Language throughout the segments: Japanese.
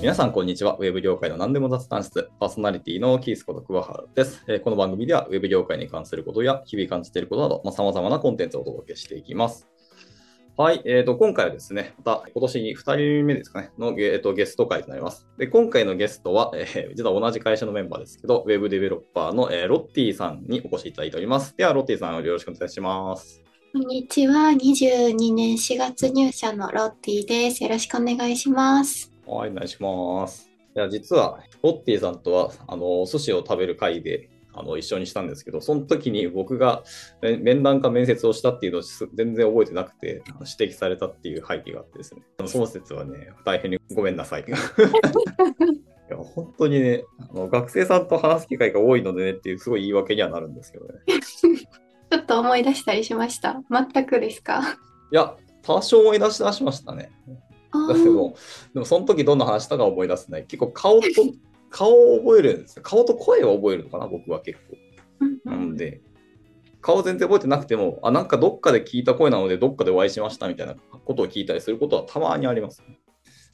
皆さん、こんにちは。ウェブ業界の何でも雑談室、パーソナリティのキースこと桑原です。えーこの番組では、ウェブ業界に関することや、日々感じていることなど、さまあ、様々なコンテンツをお届けしていきます。はい、えー、と今回はですね、また今年に2人目ですかね、の、えー、とゲスト会となります。で今回のゲストは、えー実は同じ会社のメンバーですけど、ウェブデベロッパーの、えーロッティさんにお越しいただいております。では、ロッティさん、よろしくお願いします。こんにちは。22年4月入社のロッティです。よろしくお願いします。はい、お願いします。いや、実は、ロッティさんとは、あの、お寿司を食べる会で、あの、一緒にしたんですけど、その時に僕がえ面談か面接をしたっていうのをす全然覚えてなくて、指摘されたっていう背景があってですね、その説はね、大変にごめんなさい。いや、本当にねあの、学生さんと話す機会が多いのでねっていう、すごい言い訳にはなるんですけどね。ちょっと思い出したりしました？全くですか？いや、多少思い出し出しましたね。あだけど、でもその時どんな話したか思い出せない。結構顔と、顔を覚えるんですよ。顔と声を覚えるのかな、僕は結構。ーなので、顔全然覚えてなくても、あ、なんかどっかで聞いた声なので、どっかでお会いしましたみたいなことを聞いたりすることはたまにあります、ね。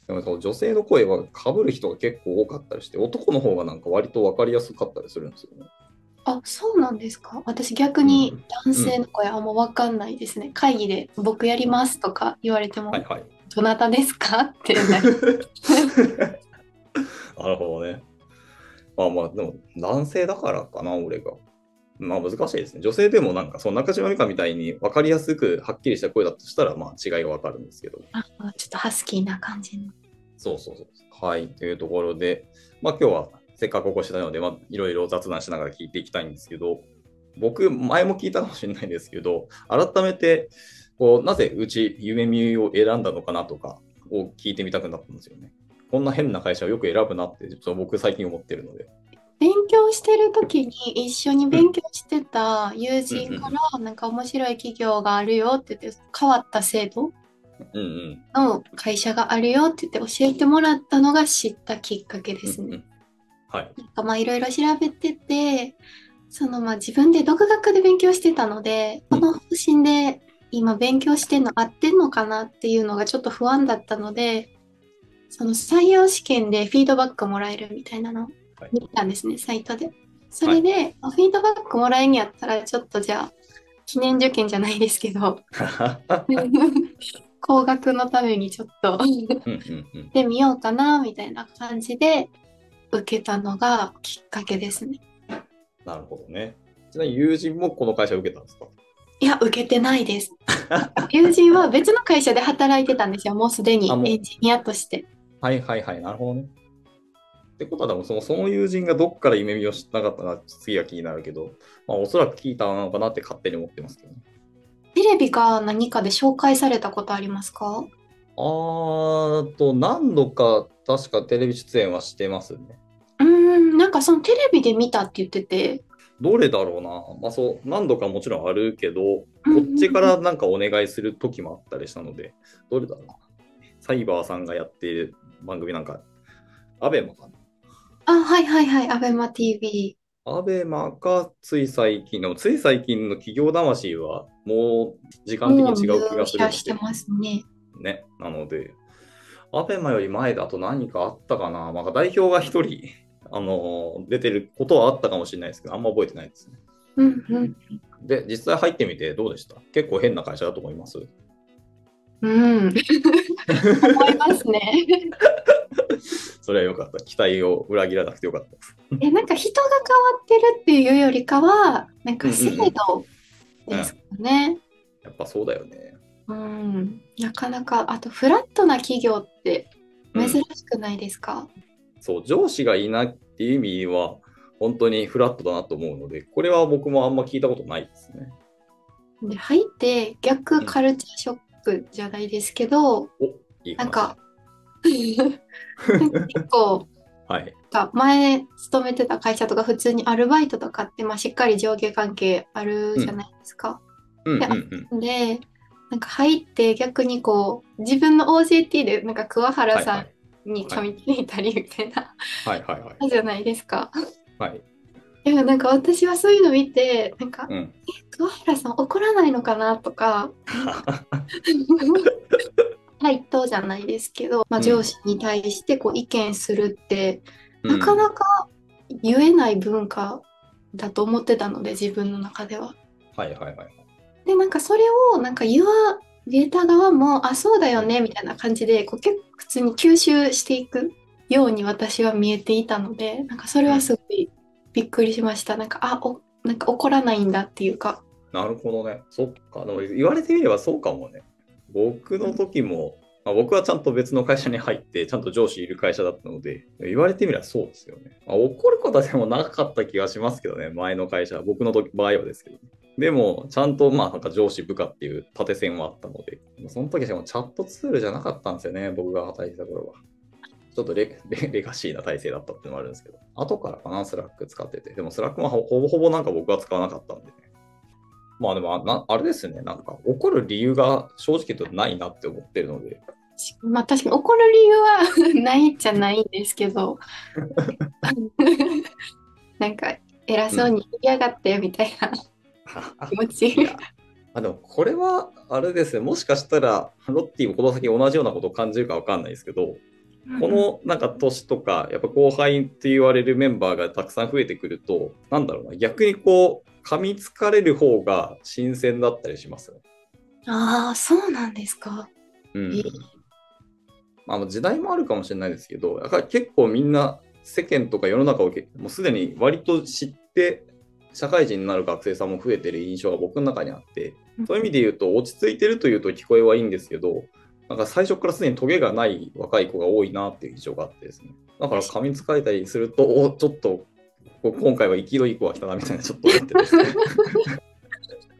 でもその女性の声は被る人が結構多かったりして、男の方がなんか割と分かりやすかったりするんですよね。あ、そうなんですか？私逆に男性の声あんまわかんないですね。会議で僕やりますとか言われても、はいはい。どなたですか？ってなる。なるほどね。まあまあ、でも男性だからかな、俺が。まあ難しいですね。女性でもなんか、その中島美香みたいに分かりやすくはっきりした声だとしたら、まあ違いが分かるんですけど。あちょっとハスキーな感じの。そうそうそう。はい。というところで、まあ今日はせっかくお越ししたので、まあいろいろ雑談しながら聞いていきたいんですけど、僕、前も聞いたかもしれないですけど、改めて、こう、なぜうち夢見を選んだのかなとかを聞いてみたくなったんですよね。こんな変な会社をよく選ぶなって、ちょっと僕最近思ってるので。勉強してる時に一緒に勉強してた友人からなんか面白い企業があるよって言って変わった制度。の会社があるよって言って教えてもらったのが知ったきっかけですね。うんうんはい。なんかまあいろいろ調べててそのまあ自分で独学で勉強してたのでこの方針で今勉強してんの合ってんのかなっていうのがちょっと不安だったのでその採用試験でフィードバックもらえるみたいなの見たんですね、サイトで。それで、あフィードバックもらえんやったらちょっとじゃあ記念受験じゃないですけど 高額のためにちょっと。でみようかなみたいな感じで受けたのがきっかけですね。なるほどね。ちなみに友人もこの会社を受けたんですか？いや、受けてないです。友人は別の会社で働いてたんですよ、もうすでにあもうエンジニアとして。はいはいはい。なるほどね。ってことは、でもそのその友人がどっから夢見を知ったかったな、次は気になるけど、まあおそらく聞いたのかなって勝手に思ってますけどね。テレビか何かで紹介されたことありますか？あーと、何度か確かテレビ出演はしてますね。うーん、なんかそのテレビで見たって言ってて、どれだろうな。まあそう、何度かもちろんあるけど、こっちからなんかお願いする時もあったりしたので、どれだろうな。サイバーさんがやっている番組なんか、アベマかな。あ、はいはいはい、アベマ TV。アベマか、つい最近の、つい最近の企業魂は、もう時間的に違う気がするしてますね。で、ね。なので、アベマより前だと何かあったかな。まあ、代表が一人、あの出てることはあったかもしれないですけど、あんま覚えてないですね。うんうん。で、実際入ってみてどうでした？結構変な会社だと思います？うん。思いますね。それはよかった。期待を裏切らなくてよかったです。え、なんか人が変わってるっていうよりかは、なんか制度ですかね。やっぱそうだよね。うん。なかなか、あとフラットな企業ってうん珍しくないですか、そう、上司がいないっていう意味は、本当にフラットだなと思うので、これは僕もあんま聞いたことないですね。で、入って逆カルチャーショックじゃないですけど、おいい話なんか、結構、はい。が前勤めてた会社とか普通にアルバイトとかって、まあ、しっかり上下関係あるじゃないですか。うんうんうん。で、なんか入って逆にこう自分の OJT でなんか桑原さんに噛みついたりみたいな、はいはいはい。じゃないですか。はい。いやなんか私はそういうの見てなんか、うん。え桑原さん怒らないのかなとか 対等じゃないですけど、まあ、うん上司に対してこう意見するって、うんなかなか言えない文化だと思ってたので、自分の中では。はいはいはい。で、なんかそれをなんか言われた側も、あ、そうだよね、みたいな感じで、こう結構普通に吸収していくように私は見えていたので、なんかそれはすごいびっくりしました。なんか、あ、お、なんか怒らないんだっていうか。なるほどね。そっか。でも言われてみればそうかもね。僕の時も、まあ、僕はちゃんと別の会社に入って、ちゃんと上司いる会社だったので、言われてみればそうですよね。まあ、怒ることはでもなかった気がしますけどね、前の会社、僕の時場合はですけど。でも、ちゃんとまあなんか上司部下っていう縦線はあったので、その時はチャットツールじゃなかったんですよね、僕が働いてた頃は。ちょっとレレ レガシーな体制だったっていうのもあるんですけど、後からかな、スラック使ってて。でもスラックはほほぼほぼなんか僕は使わなかったんでね。まあでもあな、あれですね、なんか怒る理由が正直言うとないなって思ってるので、まあ確かに怒る理由はないじゃないんですけど、なんか偉そうに言いやがってみたいな気持ち。いやあでもこれはあれですね、もしかしたらロッティもこの先同じようなことを感じるかわかんないですけど、このなんか年とか、やっぱ後輩って言われるメンバーがたくさん増えてくると、なんだろうな、逆にこう、噛みつかれる方が新鮮だったりします。ああ、そうなんですか。うんあ、時代もあるかもしれないですけど、やっぱり結構みんな世間とか世の中をけもうすでに割と知って、社会人になる学生さんも増えてる印象が僕の中にあって、そういう意味で言うと、落ち着いてるというと聞こえはいいんですけど、なんか最初からすでにトゲがない若い子が多いなっていう印象があってですね。だから噛みつかれたりすると、おちょっとこ今回は生きのいい子が来たなみたいなちょっと思ってですね。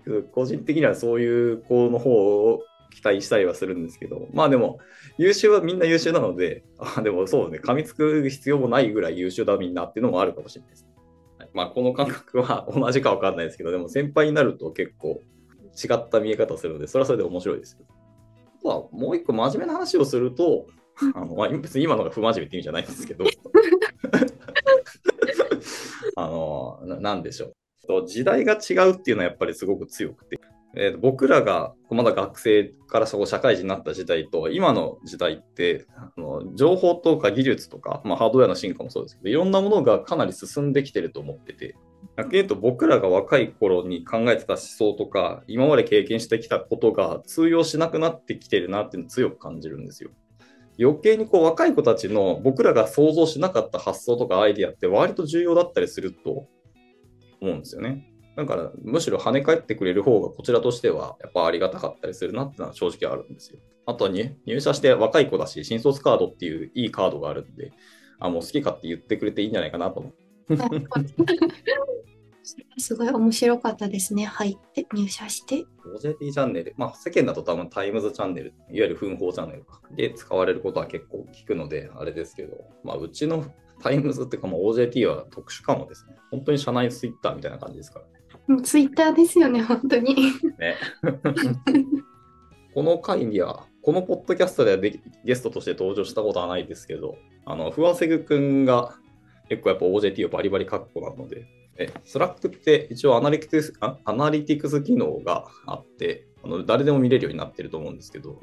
個人的にはそういう子の方を期待したりはするんですけど、まあでも、優秀はみんな優秀なので、あでもそうね、噛みつく必要もないぐらい優秀だみんなっていうのもあるかもしれないです。まあ、この感覚は同じか分かんないですけど、でも先輩になると結構違った見え方するので、それはそれで面白いです。あとはもう一個真面目な話をすると、あのまあ、別に今のが不真面目って意味じゃないんですけど、あのななんでしょう。時代が違うっていうのはやっぱりすごく強くて、えーと僕らがまだ学生からそこ社会人になった時代と今の時代ってあの情報とか技術とか、まあ、ハードウェアの進化もそうですけどいろんなものがかなり進んできてると思ってて逆に言うと僕らが若い頃に考えてた思想とか今まで経験してきたことが通用しなくなってきてるなっていうのを強く感じるんですよ。余計にこう若い子たちの僕らが想像しなかった発想とかアイディアって割と重要だったりすると思うんですよね。だからむしろ跳ね返ってくれる方がこちらとしてはやっぱありがたかったりするなってのは正直あるんですよ。あとはに入社して若い子だし新卒カードっていういいカードがあるんであもう好き勝手言ってくれていいんじゃないかなと思って。すごい面白かったですね。入って、入社して。OJT チャンネル、まあ世間だと多分タイムズチャンネル、いわゆる分報チャンネルかで使われることは結構聞くのであれですけど、まあうちのタイムズっていうか、まあ、OJT は特殊かもですね。本当に社内ツイッターみたいな感じですからね。もうツイッターですよね、本当に。ね この回には、このポッドキャストではできゲストとして登場したことはないですけど、あの、ふわせぐくんが結構やっぱ OJT をバリバリ書く子なので、え、スラックって一応アナリティクスあアナリティクス機能があって、あの誰でも見れるようになってると思うんですけど、こ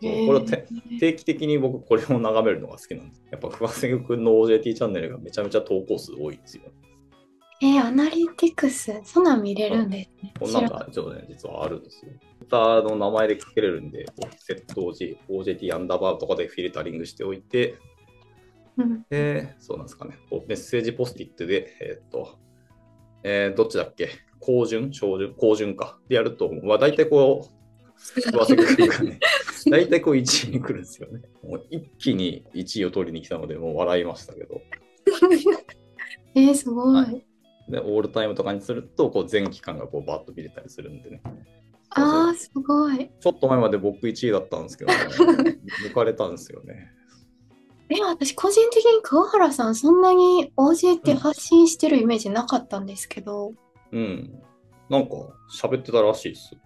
れ定期的に僕これを眺めるのが好きなんです。やっぱふわせぐくんの OJT チャンネルがめちゃめちゃ投稿数多いんですよ。えーアナリティクス、そんなん見れるんですね。こんなんがちょっとね、実はあるんですよ。ツイッターの名前でかけれるんで、セット OG OJT アンダーバーとかでフィルタリングしておいて、うんで、そうなんですかね、こうメッセージポスティットで、えーっと、えーどっちだっけ？高順？小順？高順か。でやると、まあ、大体こう、大体こう1位に来るんですよね。もう一気に1位を取りに来たので、もう笑いましたけど。えーすごい。はいで、オールタイムとかにすると、こう全期間がこうバッと見れたりするんでね。ああ、すごい。ちょっと前まで僕1位だったんですけど、ね、抜かれたんですよね。え、私、個人的に桑原さん、そんなに OJT 発信してるイメージなかったんですけど。うん。なんか喋ってたらしいです。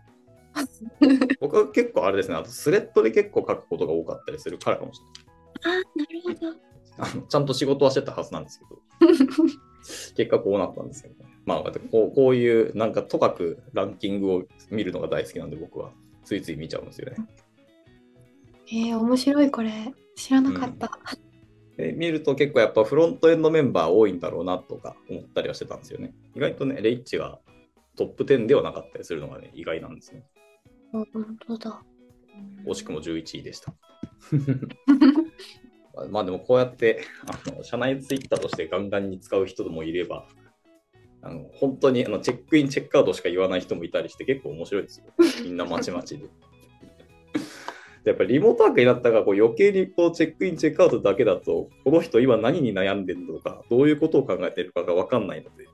僕は結構あれですね、あとスレッドで結構書くことが多かったりするからかもしれない。ああ、なるほど。あのちゃんと仕事はしてたはずなんですけど、結果こうなったんですよね。まあ、こうこういうなんかとかくランキングを見るのが大好きなんで僕はついつい見ちゃうんですよね。えー、面白いこれ。知らなかった。で見ると結構やっぱフロントエンドメンバー多いんだろうなとか思ったりはしてたんですよね。意外とね、レイッチがトップ10ではなかったりするのがね、意外なんですね。あ本当だ。惜しくも11位でした。まあでもこうやってあの社内ツイッターとしてガンガンに使う人もいれば、あの本当にあのチェックイン、チェックアウトしか言わない人もいたりして結構面白いですよ。みんなまちまちで。でやっぱりリモートワークになったからこう余計にこうチェックイン、チェックアウトだけだと、この人今何に悩んでるのか、どういうことを考えてるかが分かんないので、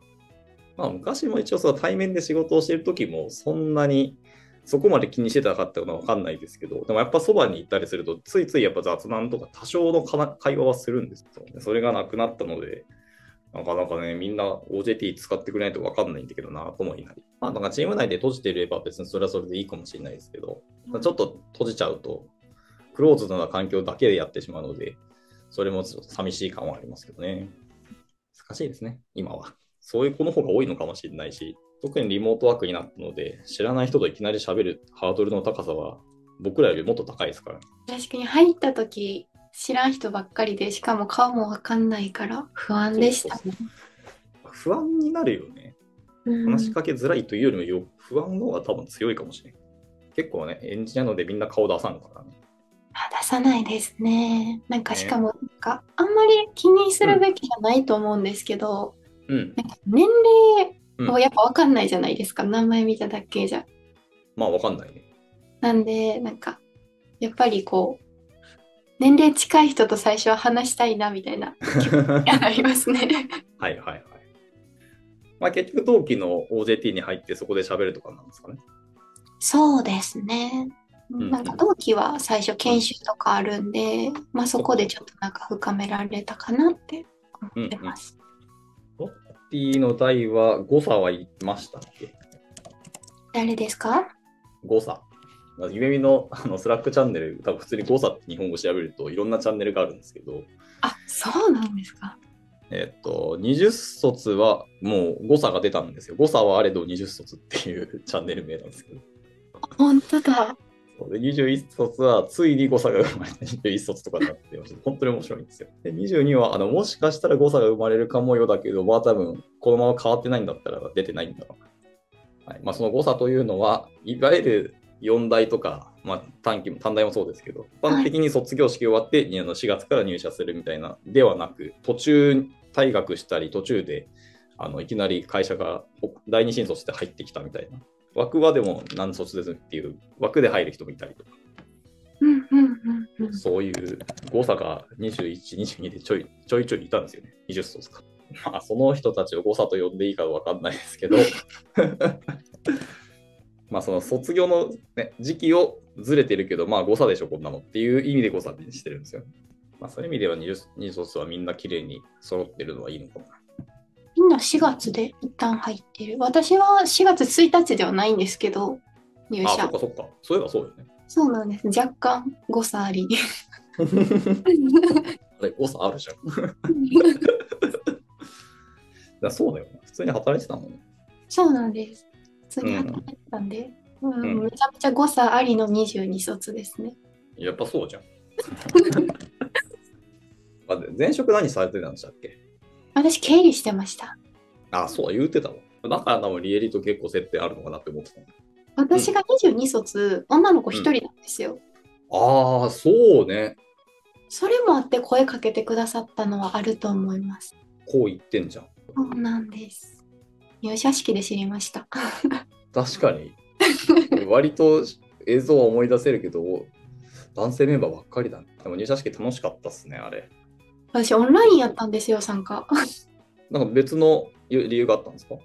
まあ、昔も一応その対面で仕事をしてる時もそんなにそこまで気にしてたかったのは分かんないですけど、でもやっぱそばに行ったりすると、ついついやっぱ雑談とか多少の会話はするんですよ。それがなくなったので、なかなかね、みんな OJT 使ってくれないと分かんないんだけどなと思いなり。まあ、なんかチーム内で閉じていれば別にそれはそれでいいかもしれないですけど、ちょっと閉じちゃうと、クローズドな環境だけでやってしまうので、それもちょっと寂しい感はありますけどね。難しいですね、今は。そういう子の方が多いのかもしれないし、特にリモートワークになったので、知らない人といきなり喋るハードルの高さは、僕らよりもっと高いですから。確かに入った時知らん人ばっかりで、しかも顔もわかんないから不安でしたね。不安になるよね。うん話しかけづらいというよりもよ、不安の方が多分強いかもしれない。結構ね、エンジニアなのでみんな顔出さんからね。あ出さないですね。なんかねしかもなんかあんまり気にするべきじゃないと思うんですけど、うん。なんか年齢をやっぱわかんないじゃないですか、名前見ただけじゃ。まあ、わかんないね。なんでなんかやっぱりこう年齢近い人と最初は話したいなみたいな気持ちになりますね。はいはいはい。まあ、結局、同期の OJT に入ってそこで喋るとかなんですかね。そうですね。んなんか同期は最初研修とかあるんで、まあそこでちょっとなんか深められたかなって思ってます。ティの代は誤差はいましたっけ？誰ですか？誤差。まあゆめみのあのスラックチャンネル、多分普通に誤差って日本語調べるといろんなチャンネルがあるんですけど、あ、そうなんですか。えっと、20卒はもう誤差が出たんですよ。誤差はあれど20卒っていうチャンネル名なんですけど。本当だ。で21卒はついに誤差が生まれた21卒とかになってまして、本当に面白いんですよ。で22はあのもしかしたら誤差が生まれるかもよだけど、まあ多分このまま変わってないんだったら出てないんだろうな。はいまあ、その誤差というのは、いわゆる4大とか、まあ、短期も短大もそうですけど、一般的に卒業式終わって、あの4月から入社するみたいなではなく、途中退学したり、途中であのいきなり会社がお第二新卒で入ってきたみたいな。枠はでも何卒ですっていう枠で入る人もいたりとか、うんうんうんうん。そういう誤差が21、22でちょいちょいちょいいたんですよね。20卒か。まあ、その人たちを誤差と呼んでいいかわかんないですけど、まあ、その卒業の、ね、時期をずれてるけど、まあ誤差でしょ、こんなのっていう意味で誤差にしてるんですよ。まあ、そういう意味では 20, 20卒はみんな綺麗に揃ってるのはいいのかもな。みんな4月で一旦入ってる。私は4月1日ではないんですけど、入あ、そ社っか。そっか。そういえばそうよね。そうなんです。若干誤差あり。あれ、誤差あるじゃん。だそうだよね。普通に働いてたもんね。そうなんです。普通に働いてたんで、うんうんめちゃめちゃ誤差ありの22卒ですね。やっぱそうじゃん。前職何されてたんでしたっけ？私、経理してました。あ、そうだ、言うてたわ。だから多分リエリと結構接点あるのかなって思ってた。私が22卒、女の子1人なんですよ。ああ、そうね。それもあって声かけてくださったのはあると思います。こう言ってんじゃん。そうなんです。入社式で知りました。確かに。割と映像は思い出せるけど、男性メンバーばっかりだね。でも入社式楽しかったっすね、あれ。私、オンラインやったんですよ、参加。なんか別の理由があったんですか？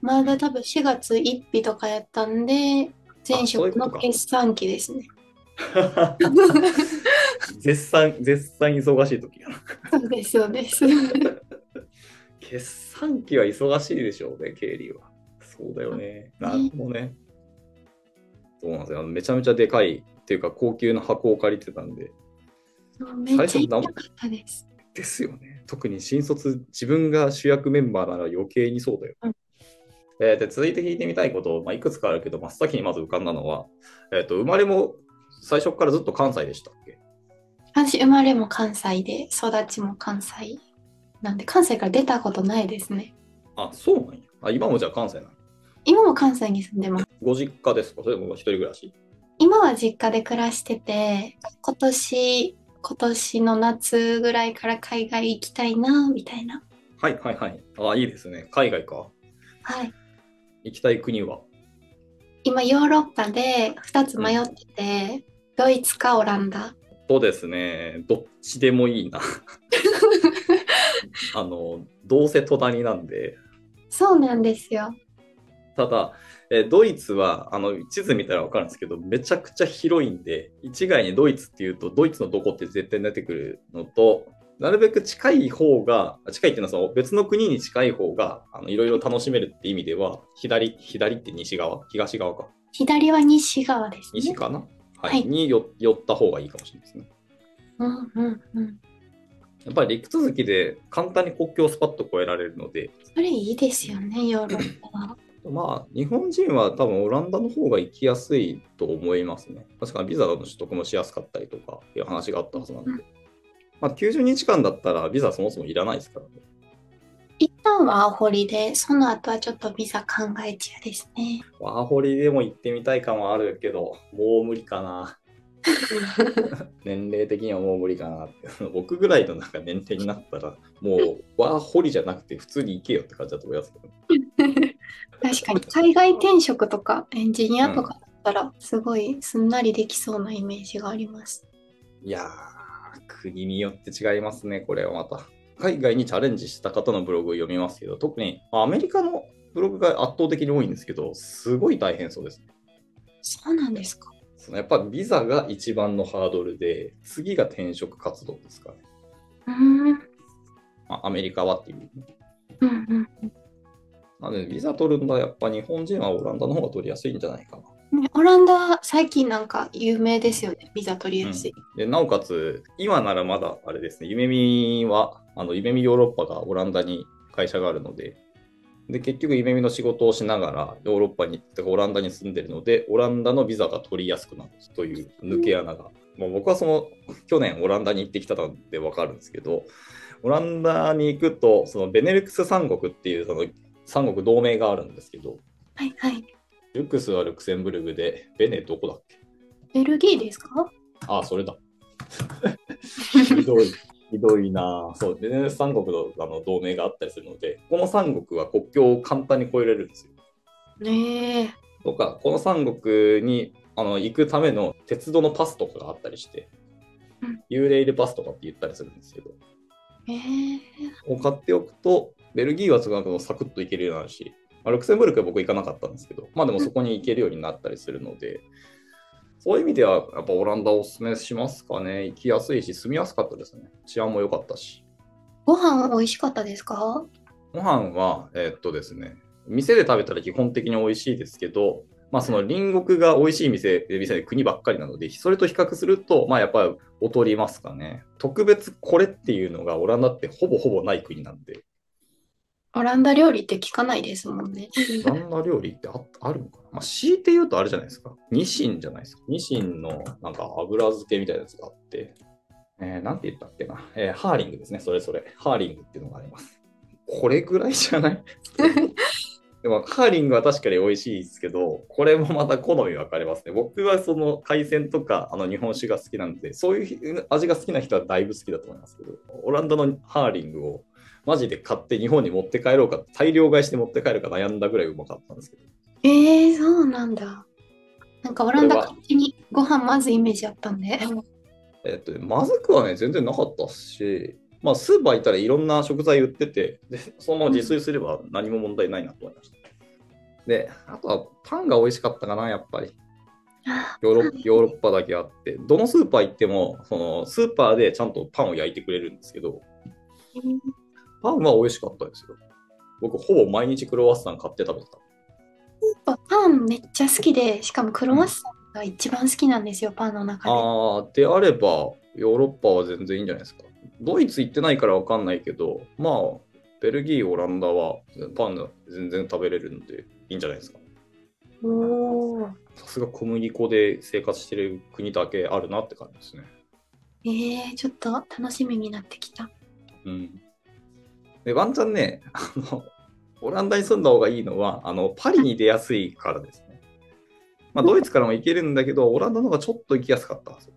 まだ多分4月1日とかやったんで、前職の決算期ですね。絶賛、絶賛忙しい時やな。そうです、そうです。決算期は忙しいでしょうね、経理は。そうだよね。なるほどね。そうなんですよ。めちゃめちゃでかいっていうか、高級な箱を借りてたんで。めっちゃ良かったです。ですよね。特に新卒、自分が主役メンバーなら余計にそうだよ。うんえーで続いて聞いてみたいこと、まあ、いくつかあるけど、真っ先にまず浮かんだのは、えー、と生まれも最初からずっと関西でしたっけ？私、生まれも関西で、育ちも関西。なんで、関西から出たことないですね。あ、そうなんや。あ、今もじゃあ関西なの？今も関西に住んでます。ご実家ですか？それとも一人暮らし？今は実家で暮らしてて、今年、今年の夏ぐらいから海外行きたいな、みたいな。はいはいはい。あ、いいですね。海外か。はい。行きたい国は？今、ヨーロッパで2つ迷ってて、ドイツかオランダ。そうですね。どっちでもいいな。あの、どうせ隣なんで。そうなんですよ。ただ、えドイツはあの地図見たら分かるんですけど、めちゃくちゃ広いんで、一概にドイツっていうと、ドイツのどこって絶対出てくるのと、なるべく近い方が、近いっていうのはその別の国に近い方があのいろいろ楽しめるって意味では、左、左って西側？東側か。左は西側ですね。西かな？はい。はいによ寄った方がいいかもしれないですね。うんうんうん。やっぱり陸続きで簡単に国境をスパッと越えられるので、それいいですよね、ヨーロッパは。まあ、日本人は多分オランダの方が行きやすいと思いますね。確かにビザの取得もしやすかったりとかいう話があったはずなんで。うんまあ、90日間だったらビザそもそもいらないですからね。一旦はアホリで、その後はちょっとビザ考え中ですね。ワーホリでも行ってみたい感はあるけど、もう無理かな。年齢的にはもう無理かなって。僕ぐらいのなんか年齢になったら、もうワーホリじゃなくて普通に行けよって感じだと思いますけど、確かに 海外転職とかエンジニアとかだったらすごいすんなりできそうなイメージがあります。いやー、国によって違いますね、これはまた。海外にチャレンジした方のブログを読みますけど、特にまあアメリカのブログが圧倒的に多いんですけど、すごい大変そうですね。そうなんですか。そのやっぱビザが一番のハードルで、次が転職活動ですかね。うーん。うんまあ、アメリカはっていう。うんなので、ビザ取るんだやっぱ日本人はオランダの方が取りやすいんじゃないかな。ねオランダ最近なんか有名ですよね。ビザ取りやすい。でなおかつ、今ならまだあれですね、夢見は、あの夢見ヨーロッパがオランダに会社があるので、で結局、夢見の仕事をしながらヨーロッパに、てかオランダに住んでるので、オランダのビザが取りやすくなるという抜け穴が。もう僕はその去年オランダに行ってきたので分かるんですけど、オランダに行くと、そのベネルクス三国っていうその三国同盟があるんですけど、はいはい。ルクスはルクセンブルグで、ベネどこだっけ？ベルギーですか？ああ、それだ。ひどい、ひどいなぁそう、ベネルクス三国のあの同盟があったりするので、この三国は国境を簡単に越えられるんですよ。ねえ。とか、この三国にあの行くための鉄道のパスとかがあったりしてうん、ユーレイルパスとかって言ったりするんですけど、ええ。を買っておくと、ベルギーはすごくサクッと行けるようになるし、まあルクセンブルクは僕行かなかったんですけど、まあでもそこに行けるようになったりするので、そういう意味ではやっぱオランダをおすすめしますかね。行きやすいし、住みやすかったですね。治安も良かったし。ご飯美味しかったですか？ご飯は、えーっとですね、店で食べたら基本的に美味しいですけど、まあその隣国が美味しい店、店で国ばっかりなので、それと比較すると、まあやっぱり劣りますかね。特別これっていうのがオランダってほぼほぼない国なんで、オランダ料理って聞かないですもんね。オランダ料理ってああるのかな？まあ強いて言うとあれじゃないですか。ニシンじゃないですか。ニシンのなんか油漬けみたいなやつがあって、えー、なんて言ったっけな、えーハーリングですね、それそれ。ハーリングっていうのがあります。これぐらいじゃない？でも、ハーリングは確かに美味しいですけど、これもまた好み分かれますね。僕はその海鮮とかあの日本酒が好きなんで、そういう味が好きな人はだいぶ好きだと思いますけど、オランダのハーリングをマジで買って日本に持って帰ろうか、大量買いして持って帰るか悩んだぐらいうまかったんですけど。ええそうなんだ。なんかオランダ勝手にご飯まずイメージあったんで。えっとね、まずくはね、全然なかったし、まあ、スーパー行ったらいろんな食材売ってて、でそのまま自炊すれば何も問題ないなと思いました。で、あとはパンが美味しかったかな、やっぱり。あヨーロヨーロッパだけあって、どのスーパー行っても、そのスーパーでちゃんとパンを焼いてくれるんですけど、パンは美味しかったですよ。僕、ほぼ毎日クロワッサン買って食べてた。やっぱパンめっちゃ好きで、しかもクロワッサンが一番好きなんですよ、パンの中で。ああ、であれば、ヨーロッパは全然いいんじゃないですか。ドイツ行ってないからわかんないけど、まあ、ベルギー、オランダはパン全然食べれるんでいいんじゃないですか。おー。さすが小麦粉で生活してる国だけあるなって感じですね。えー、ちょっと楽しみになってきた。うん。で、ワンチャンね、あの、オランダに住んだ方がいいのは、あの、パリに出やすいからですね。まあ、ドイツからも行けるんだけど、オランダの方がちょっと行きやすかったんですよ。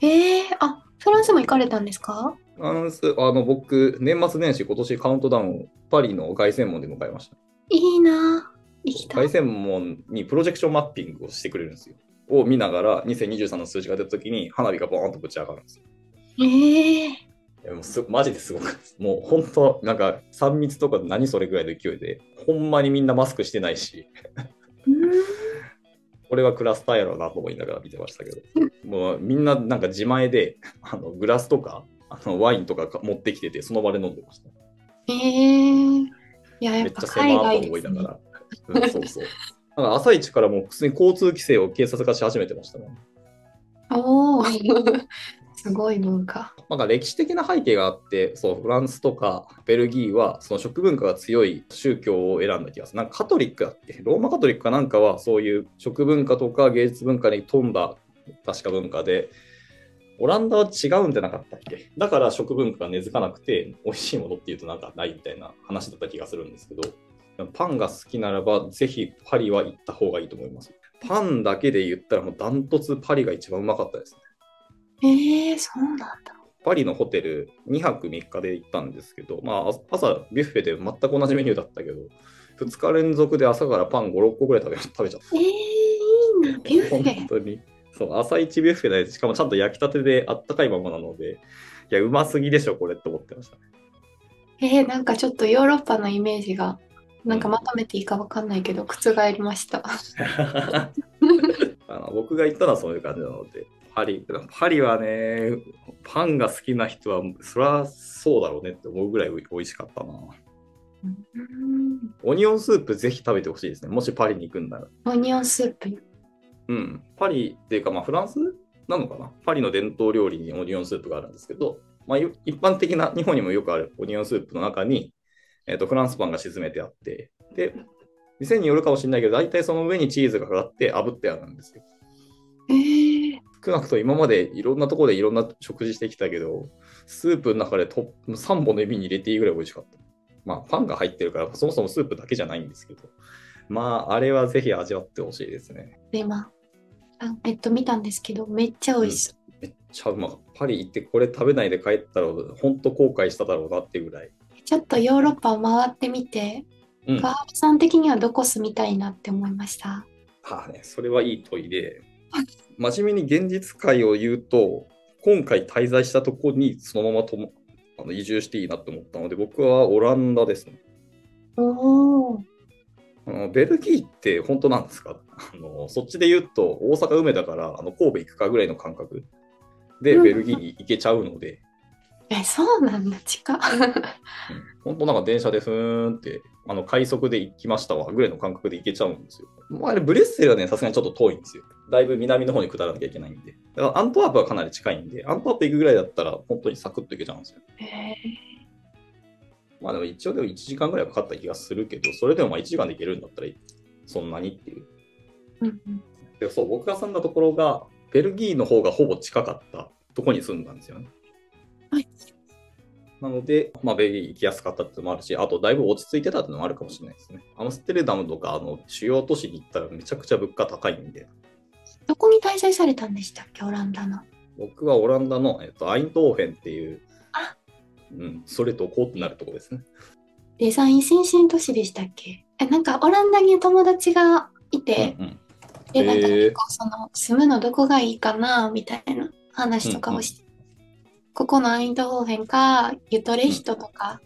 えー、あ、フランスも行かれたんですか？フランス、あの、僕、年末年始、今年カウントダウンをパリの凱旋門で迎えました。いいなぁ。行きたい。凱旋門にプロジェクションマッピングをしてくれるんですよ。を見ながら、2023の数字が出たときに、花火がボーンとぶち上がるんですよ。えー、いやもうすマジですごかったです。もう本当、なんか3密とか何それぐらいの勢いで、ほんまにみんなマスクしてないし。これはクラスターやろうなと思いながら見てましたけど、もうみんななんか自前であのグラスとかあのワインとか持ってきてて、その場で飲んでました。えー、いや、やめっちゃっぱ海狭いと。思いながら。うん、そうそう。なんか朝一からもう普通に交通規制を警察がし始めてましたね。おー、すごい文化。なんか歴史的な背景があって、そうフランスとかベルギーはその食文化が強い宗教を選んだ気がする。なんかカトリックだっけ？ローマカトリックかなんかはそういう食文化とか芸術文化に富んだ確か文化で、オランダは違うんじゃなかったっけ？だから食文化が根付かなくて美味しいものっていうとなんかないみたいな話だった気がするんですけど、パンが好きならばぜひパリは行った方がいいと思います。パンだけで言ったらもうダントツパリが一番うまかったですね。えー、そうなんだ。パリのホテル2泊3日で行ったんですけど、まあ、あ朝ビュッフェで全く同じメニューだったけど、2日連続で朝からパン5、6個ぐらい食べ食べちゃっえー、いいな、ビュッた。フェ本。当に。そう、朝一ビュッフェで、しかもちゃんと焼きたてであったかいままなので、いや、うますぎでしょ、これって思ってましたね。えー、なんかちょっとヨーロッパのイメージが、なんかまとめていいかわかんないけど、覆りました。あの僕が行ったのはそういう感じなので、パリ、パリはね、パンが好きな人は、そりゃそうだろうねって思うぐらい美味しかったな。うんオニオンスープぜひ食べてほしいですね。もしパリに行くんなら。オニオンスープ。うん。パリっていうか、まあ、フランスなのかな？パリの伝統料理にオニオンスープがあるんですけど、まあ、い一般的な、日本にもよくあるオニオンスープの中に、えっとフランスパンが沈めてあって、で、店によるかもしれないけど、大体その上にチーズがかかって炙ってあるんですよ。えー、少なくとも今までいろんなところでいろんな食事してきたけど、スープの中でトップ3本の指に入れていいぐらい美味しかった。まあ、パンが入ってるから、そもそもスープだけじゃないんですけど、まあ、あれはぜひ味わってほしいですね。で、今、あえっと、見たんですけど、めっちゃ美味しそう。めっちゃうまかった。パリ行ってこれ食べないで帰ったら、本当後悔しただろうなっていうぐらい。ちょっとヨーロッパを回ってみて、うん。ガールさん的にはどこ住みたいなって思いました？はあね、それはいい問いで、真面目に現実界を言うと、今回滞在したとこにそのままともあの移住していいなって思ったので、僕はオランダですね。おー。あのベルギーって本当なんですか？あのそっちで言うと、大阪梅だからあの神戸行くかぐらいの感覚でうんベルギーに行けちゃうので、え、そうなんだ、近っ。うん本当なんか電車でふーんって、あの快速で行きましたわぐらいの感覚で行けちゃうんですよ。まあ、あれブレッセルはね、さすがにちょっと遠いんですよ。だいぶ南の方に下らなきゃいけないんで。だからアントワープはかなり近いんで、アントワープ行くぐらいだったら本当にサクッと行けちゃうんですよ。えまあでも一応でも1時間ぐらいかかった気がするけど、それでもまあ1時間で行けるんだったらそんなにっていう。ーうんうんでそう、僕が住んだところが、ベルギーの方がほぼ近かったところに住んだんですよね。はい。なので、まあ、ベルギー行きやすかったってのもあるし、あとだいぶ落ち着いてたってのもあるかもしれないですね。アムステルダムとかあの主要都市に行ったらめちゃくちゃ物価高いんで、どこに滞在されたんでしたっけ、オランダの？僕はオランダの、えっと、アイントーフェンっていうあ、うん、それとこうってなるところですね。デザイン先進都市でしたっけ？え、なんかオランダに友達がいて、うんうんで、なんか結構その、住むのどこがいいかな、みたいな話とかをして、ここのアイントホーフェンか、ユトレヒトとか、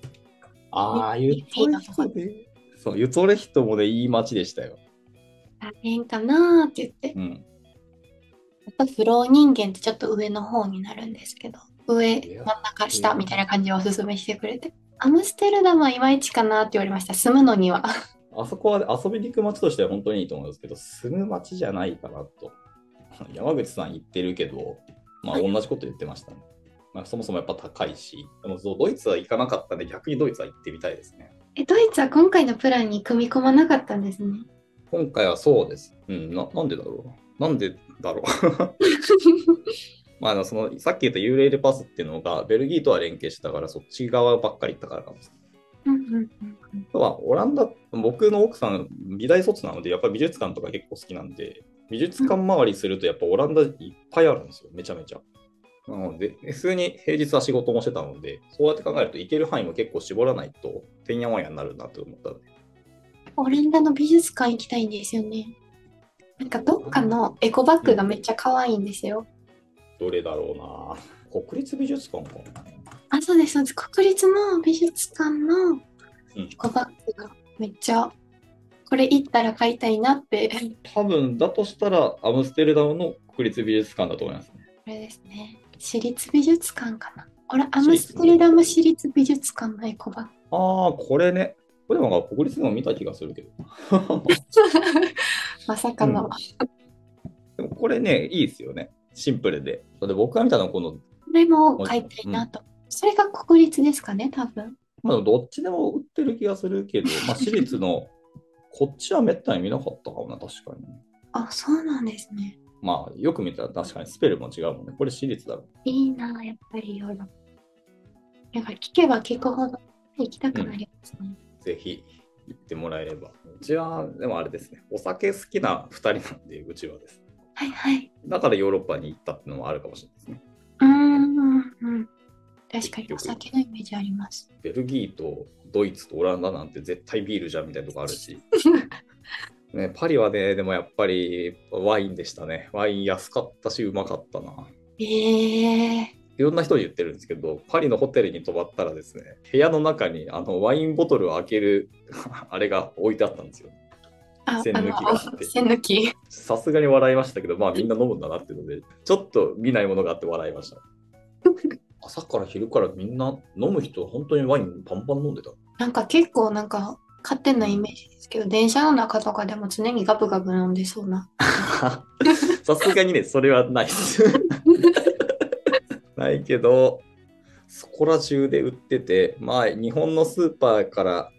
ああ、いユトレヒトね。そう、ユトレヒトもね、いい街でしたよ。大変かなって言って、うん。あとフロー人間ってちょっと上の方になるんですけど、上、真ん中、下みたいな感じでおすすめしてくれて、アムステルダムはいまいちかなって言われました、住むのには。あそこは遊びに行く街としては本当にいいと思うんですけど、住む街じゃないかなと。山口さん言ってるけど、まあ同じこと言ってましたね。まあ、そもそもやっぱ高いし、でもそうドイツは行かなかったんで、逆にドイツは行ってみたいですね。え、ドイツは今回のプランに組み込まなかったんですね。今回はそうです。うん、ななんでだろう。なんでだろう。まあ、あのそのさっき言ったユーレールパスっていうのが、ベルギーとは連携してたから、そっち側ばっかり行ったからかもしれない。うんうんうんあとは、オランダ、僕の奥さん、美大卒なので、やっぱり美術館とか結構好きなんで、美術館回りすると、やっぱオランダいっぱいあるんですよ、めちゃめちゃ。なので、普通に平日は仕事もしてたので、そうやって考えると、行ける範囲も結構絞らないと、てんやわんやになるなと思ったので。オランダの美術館行きたいんですよね。なんかどっかのエコバッグがめっちゃ可愛いんですよ。どれだろうな国立美術館かなあ、そうです、そうです。国立の美術館のうんエコバッグがめっちゃ、これ行ったら買いたいなって、こ多分、だとしたら、アムステルダムの国立美術館だと思いますね。れですね。私立美術館かな。これ、アムステルダム市立美術館のエコバッグ。ああ、これね。これでも国立でも見た気がするけど。まさかの。うんでもこれね、いいですよね。シンプルで。で僕が見たのはこの、これも買いたいなと。それが国立ですかね、多分。まあ、どっちでも売ってる気がするけど、まあ、私立の、こっちはめったに見なかったかもな、確かに。あ、そうなんですね。まあ、よく見たら確かにスペルも違うもんね。これ私立だろ。いいな、やっぱりヨーロッパ。なんか聞けば聞くほど行きたくなりますね。ぜひ行ってもらえれば。うちは、でもあれですね。お酒好きな2人なんで、うちはです。はいはい。だからヨーロッパに行ったっていうのもあるかもしれないですね。ううん、うん。確かにお酒のイメージあります。ベルギーとドイツとオランダなんて絶対ビールじゃんみたいなとこあるし。ね、パリはね、でもやっぱりワインでしたね。ワイン安かったし、うまかったな。ええいろんな人に言ってるんですけど、パリのホテルに泊まったらですね、部屋の中にあのワインボトルを開ける あれが置いてあったんですよ。あ、栓抜きがあって栓抜き。さすがに笑いましたけど、まあみんな飲むんだなっていうので、ちょっと見ないものがあって笑いました。朝から昼からみんな飲む人は本当にワインパンパン飲んでた。なんか結構なんか勝手なイメージですけど、電車の中とかでも常にガブガブ飲んでそうな。さすがにね、それはないです。ないけど、そこら中で売ってて、まあ、日本のスーパーから、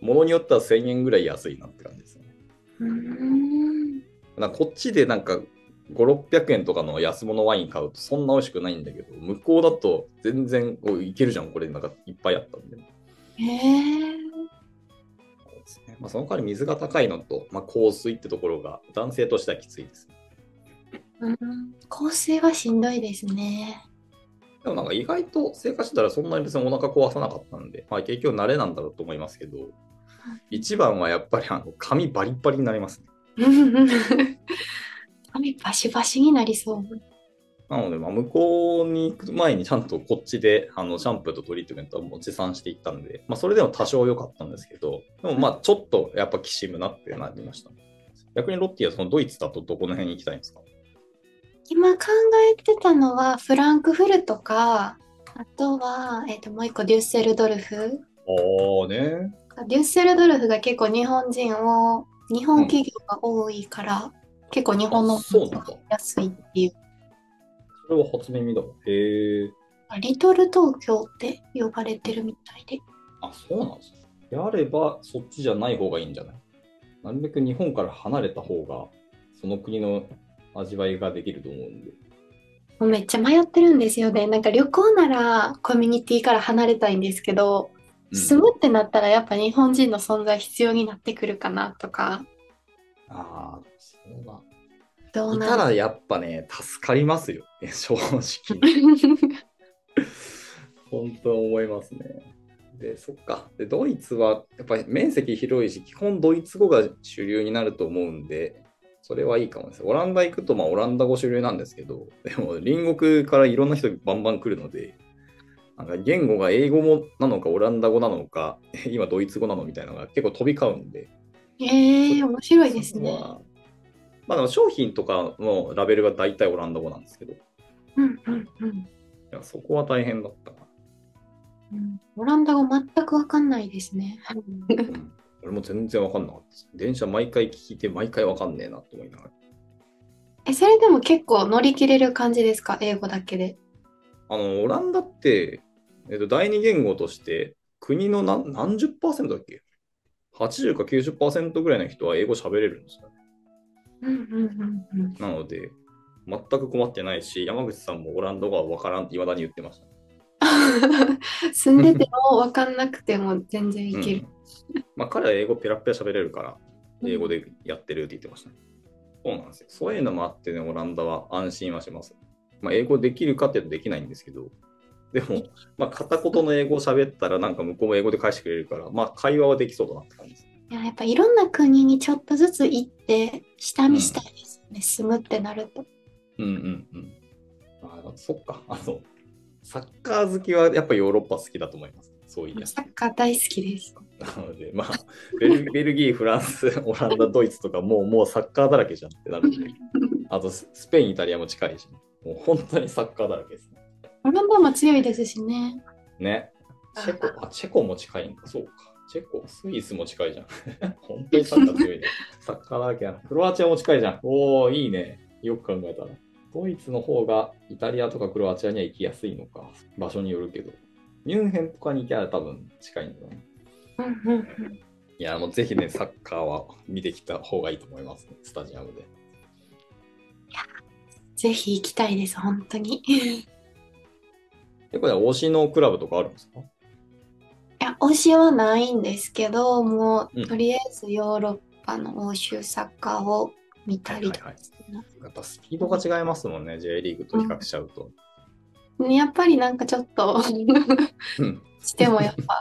ものによっては1000円ぐらい安いなって感じですね。うーん。なこっちでなんか5、600円とかの安物ワイン買うとそんな美味しくないんだけど、向こうだと全然こういけるじゃん、これなんかいっぱいあったんで。ええそうですねまあ、その代わり水が高いのと、まあ、香水ってところが男性としてはきついです。うん。香水はしんどいですね。でもなんか意外と生活してたらそんなに別にお腹壊さなかったんで、まあ、結局慣れなんだろうと思いますけど、一番はやっぱりあの髪バリッバリになりますね。髪バシバシになりそう。なので、まあ、向こうに行く前にちゃんとこっちであのシャンプーとトリートメントを持参していったんで、まあ、それでも多少良かったんですけど、でもまあちょっとやっぱきしむなってなりました。逆にロッティはそのドイツだとどこの辺に行きたいんですか？今考えてたのはフランクフルトか、あとは、えっともう一個デュッセルドルフ。ああね。デュッセルドルフが結構日本人を、日本企業が多いから、結構日本のあそうなんだ安いっていう。それは初耳だわ。へえ。リトル東京って呼ばれてるみたいで。あ、そうなんですね。であれば、そっちじゃない方がいいんじゃない？なるべく日本から離れた方が、その国の味わいができると思うんで。もうめっちゃ迷ってるんですよね。なんか旅行ならコミュニティから離れたいんですけど、うん住むってなったらやっぱ日本人の存在必要になってくるかなとか、ああ、そうだ。どうなる？いたらやっぱね、助かりますよ。ね正直。本当思いますね。で、そっか。で、ドイツはやっぱり面積広いし、基本ドイツ語が主流になると思うんで、それはいいかもです。オランダ行くと、まあ、オランダ語主流なんですけど、でも隣国からいろんな人バンバン来るので、なんか言語が英語もなのか、オランダ語なのか、今ドイツ語なのみたいなのが結構飛び交うんで、ええ面白いですね。まあ、まあ商品とかのラベルが大体オランダ語なんですけど、いうんうんうんやそこは大変だったな。うん。オランダ語全くわかんないですね。うん、俺も全然わかんなかったです。電車毎回聞いて毎回わかんねえなと思いながら。え、それでも結構乗り切れる感じですか？英語だけで。あの、オランダって、えっと、第二言語として国の何何十パーセントだっけ？80か90%ぐらいの人は英語喋れるんですよね。なので、全く困ってないし、山口さんもオランダ語は分からんって未だに言ってました。住んでても分かんなくても全然いける。うんまあ、彼は英語ペラペラ喋れるから、英語でやってるって言ってましたね。そうなんですよ。そういうのもあってね、オランダは安心はします。まあ、英語できるかっていうとできないんですけど、でも、まあ、片言の英語を喋ったら、なんか向こうも英語で返してくれるから、まあ、会話はできそうだなって感じです。いややっぱいろんな国にちょっとずつ行って下見したいですよね、住むってなると。うんうんうん。あそっか。あの、サッカー好きはやっぱヨーロッパ好きだと思います。そうい。サッカー大好きです。なので、まあ、ベル ベルギー、フランス、オランダ、ドイツとか、もうもうサッカーだらけじゃんってなるんで。あと、ススペイン、イタリアも近いし、もう本当にサッカーだらけですね。オランダも強いですしね。ね。チェコ、あ、チェコも近いんか。そうか。チェコ、スイスも近いじゃん。本当にサッカー強いね。サッカーだらけやな。クロアチアも近いじゃん。おー、いいね。よく考えたら。ドイツの方がイタリアとかクロアチアには行きやすいのか。場所によるけど。ミュンヘンとかに行きゃ多分近いんだろうね。うんうんうん。いや、もうぜひね、サッカーは見てきた方がいいと思いますね、スタジアムで。ぜひ行きたいです、本当に。いえ、これは推しのクラブとかあるんですか？や、推しはないんですけど、もうんう、とりあえずヨーロッパの欧州サッカーを見たりとかやっぱスピードが違いますもんね、J リーグと比較しちゃうと。やっぱりなんかちょっとうん。してもやっぱ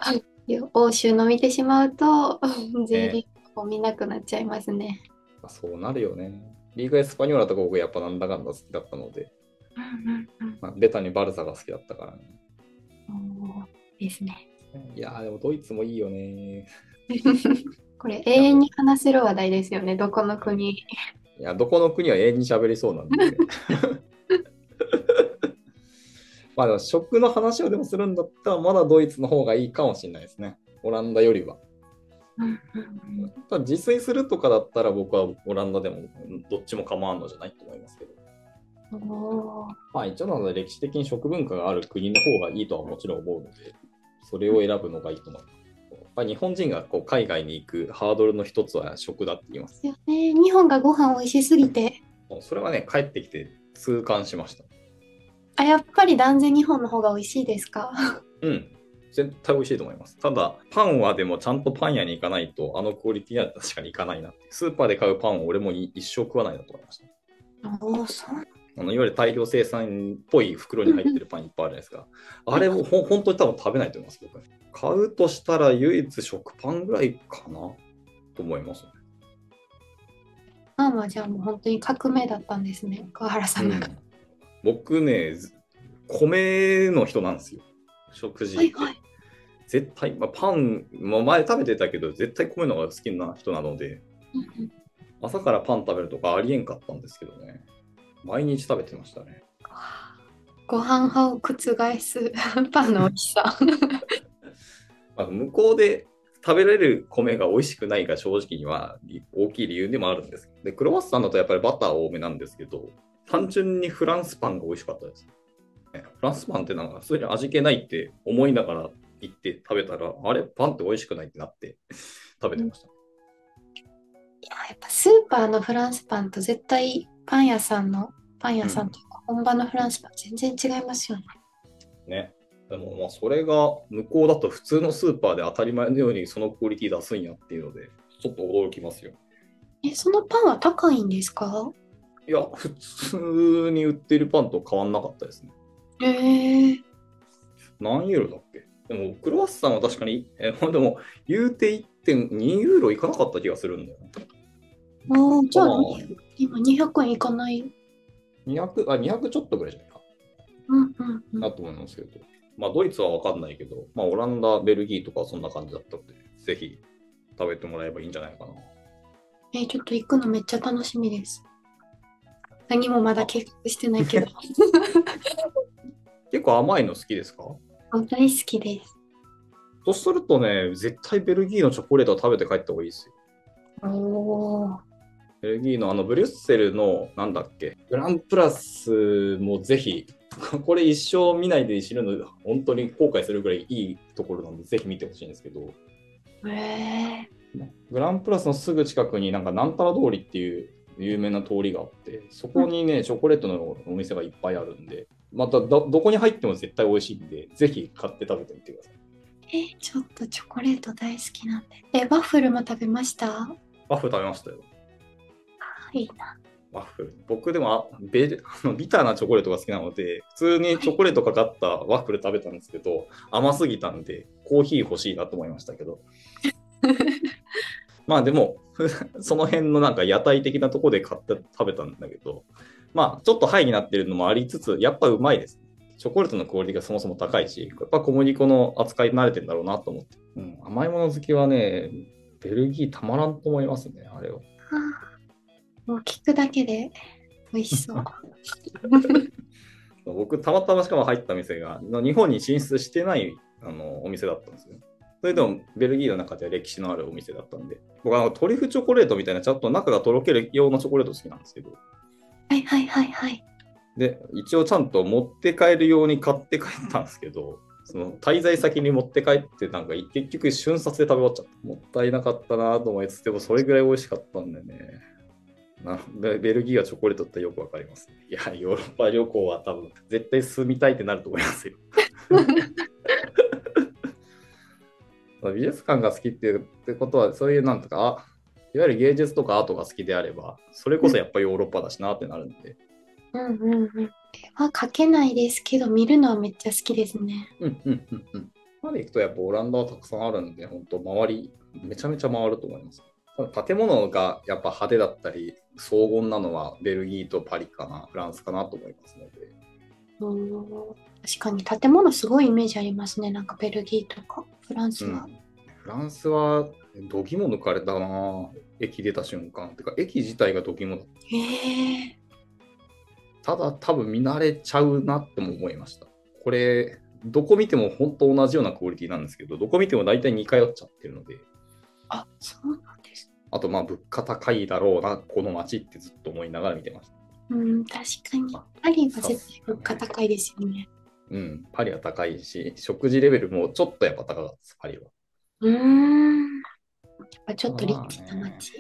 欧州の見てしまうと J リーグを見なくなっちゃいますね。そうなるよね。リーグエスパニョーラとか僕やっぱなんだかんだ好きだったので、うんうんうんまあ、ベタにバルサが好きだったからね。おーですね。いやーでもドイツもいいよね。これ永遠に話せる話題ですよね、どこの国。いや、どこの国は永遠に喋りそうなんで。まあでも食の話をでもするんだったら、まだドイツの方がいいかもしれないですね。オランダよりは。ただ自炊するとかだったら僕はオランダでもどっちも構わんのじゃないと思いますけど。まあ一応なので歴史的に食文化がある国の方がいいとはもちろん思うので、それを選ぶのがいいと思います。やっぱり日本人がこう海外に行くハードルの一つは食だって言いますよね。日本がご飯美味しすぎて、もうそれはね、帰ってきて痛感しました。あ、やっぱり断然日本の方が美味しいですか？うん。絶対美味しいと思います。ただ、パンはでもちゃんとパン屋に行かないと、あのクオリティには確かに行かないなって。スーパーで買うパンを俺も一生食わないなと思いました。おお、そう。あのいわゆる大量生産っぽい袋に入ってるパンいっぱいあるじゃないですか。あれもほん本当に多分食べないと思います、僕。買うとしたら唯一食パンぐらいかな？と思います、ね。パンはじゃあもう本当に革命だったんですね、川原さんが。うん僕ね、ず米の人なんですよ。食事。はいはい。絶対、まあ、パン、まあ、前食べてたけど、絶対米の方が好きな人なので、朝からパン食べるとかありえんかったんですけどね。毎日食べてましたね。ご飯派を覆すパンの美味しさ。まあ、向こうで食べれる米が美味しくないが正直には大きい理由でもあるんです。で、クロワッサンだとやっぱりバター多めなんですけど、単純にフランスパンが美味しかったです。ねフランスパンってなんか普通に味気ないって思いながら行って食べたら、あれパンって美味しくないってなって食べてました。いややっぱスーパーのフランスパンと絶対パン屋さんのパン屋さんとか本場のフランスパン全然違いますよね。ね。でもまあそれが向こうだと普通のスーパーで当たり前のようにそのクオリティ出すんやっていうので、ちょっと驚きますよ。え、そのパンは高いんですか？いや、普通に売ってるパンと変わんなかったですね。えー、何ユーロだっけ？でも、クロワッサンは確かに、えでも、言うて1.2ユーロいかなかった気がするんだよね。あーじゃあ今200円いかない。200、あ、200ちょっとぐらいじゃないかうんうんうん。なと思いますけど。まあ、ドイツは分かんないけど、まあ、オランダ、ベルギーとかはそんな感じだったので、ぜひ食べてもらえばいいんじゃないかな。えーちょっと行くのめっちゃ楽しみです。何もまだ計画してないけど。結構甘いの好きですか？大好きです。とするとね、絶対ベルギーのチョコレートを食べて帰った方がいいですよ。おー。ベルギーのあのブリュッセルのなんだっけ、グランプラスもぜひ、これ一生見ないで死ぬの本当に後悔するぐらいいいところなんで、ぜひ見てほしいんですけど、えグランプラスのすぐ近くになんかなんたら通りっていう有名な通りがあって、そこにね、チョコレートのお店がいっぱいあるんで、またどどこに入っても絶対美味しいんで、ぜひ買って食べてみてください。え、ちょっとチョコレート大好きなんで。え、ワッフルも食べました？ワッフル食べましたよ。いいな。ワッフル。僕でもあベル あのビターなチョコレートが好きなので、普通にチョコレートかかったワッフル食べたんですけど、甘すぎたんで、コーヒー欲しいなと思いましたけど。まあでも、その辺のなんか屋台的なとこで買って食べたんだけど、まあちょっとハイになってるのもありつつ、やっぱうまいです。チョコレートのクオリティがそもそも高いし、やっぱ小麦粉の扱いに慣れてんだろうなと思って。うん、甘いもの好きはね、ベルギーたまらんと思いますね、あれを。もう聞くだけで美味しそう。僕、たまたましかも入った店が、日本に進出してないあのお店だったんですよ。それでも、ベルギーの中では歴史のあるお店だったんで、僕はトリュフチョコレートみたいな、ちょっと中がとろける用のチョコレート好きなんですけど、はいはいはいはい。で、一応ちゃんと持って帰るように買って帰ったんですけど、その滞在先に持って帰って、なんか結局瞬殺で食べ終わっちゃった。もったいなかったなと思いつつ、でもそれぐらい美味しかったんでね。なベベルギーはチョコレートってよくわかります、いや、ヨーロッパ旅行は多分絶対住みたいってなると思いますよ。美術館が好きっていうってことは、そういうなんとか、あいわゆる芸術とかアートが好きであれば、それこそやっぱりヨーロッパだしなってなるんで。うんうんうん。絵は描けないですけど、見るのはめっちゃ好きですね。うんうんうんうん。まで行くとやっぱオランダはたくさんあるんで、本当周りめちゃめちゃ回ると思います。建物がやっぱ派手だったり、荘厳なのはベルギーとパリかな、フランスかなと思いますので。うん確かに建物すごいイメージありますね。なんかベルギーとかフランスは。フランスはどぎも抜かれたな駅出た瞬間。てか駅自体がどぎもだへえ。ただ多分見慣れちゃうなっても思いました。これ、どこ見ても本当同じようなクオリティなんですけど、どこ見ても大体似通っちゃってるので、あ、そうなんです。あとまあ物価高いだろうな、この街ってずっと思いながら見てました。うん、確かに。パリは絶対物価高いですよね。うん、パリは高いし、食事レベルもちょっとやっぱ高かったです、パリは。うーん。やっぱちょっとリッチな街。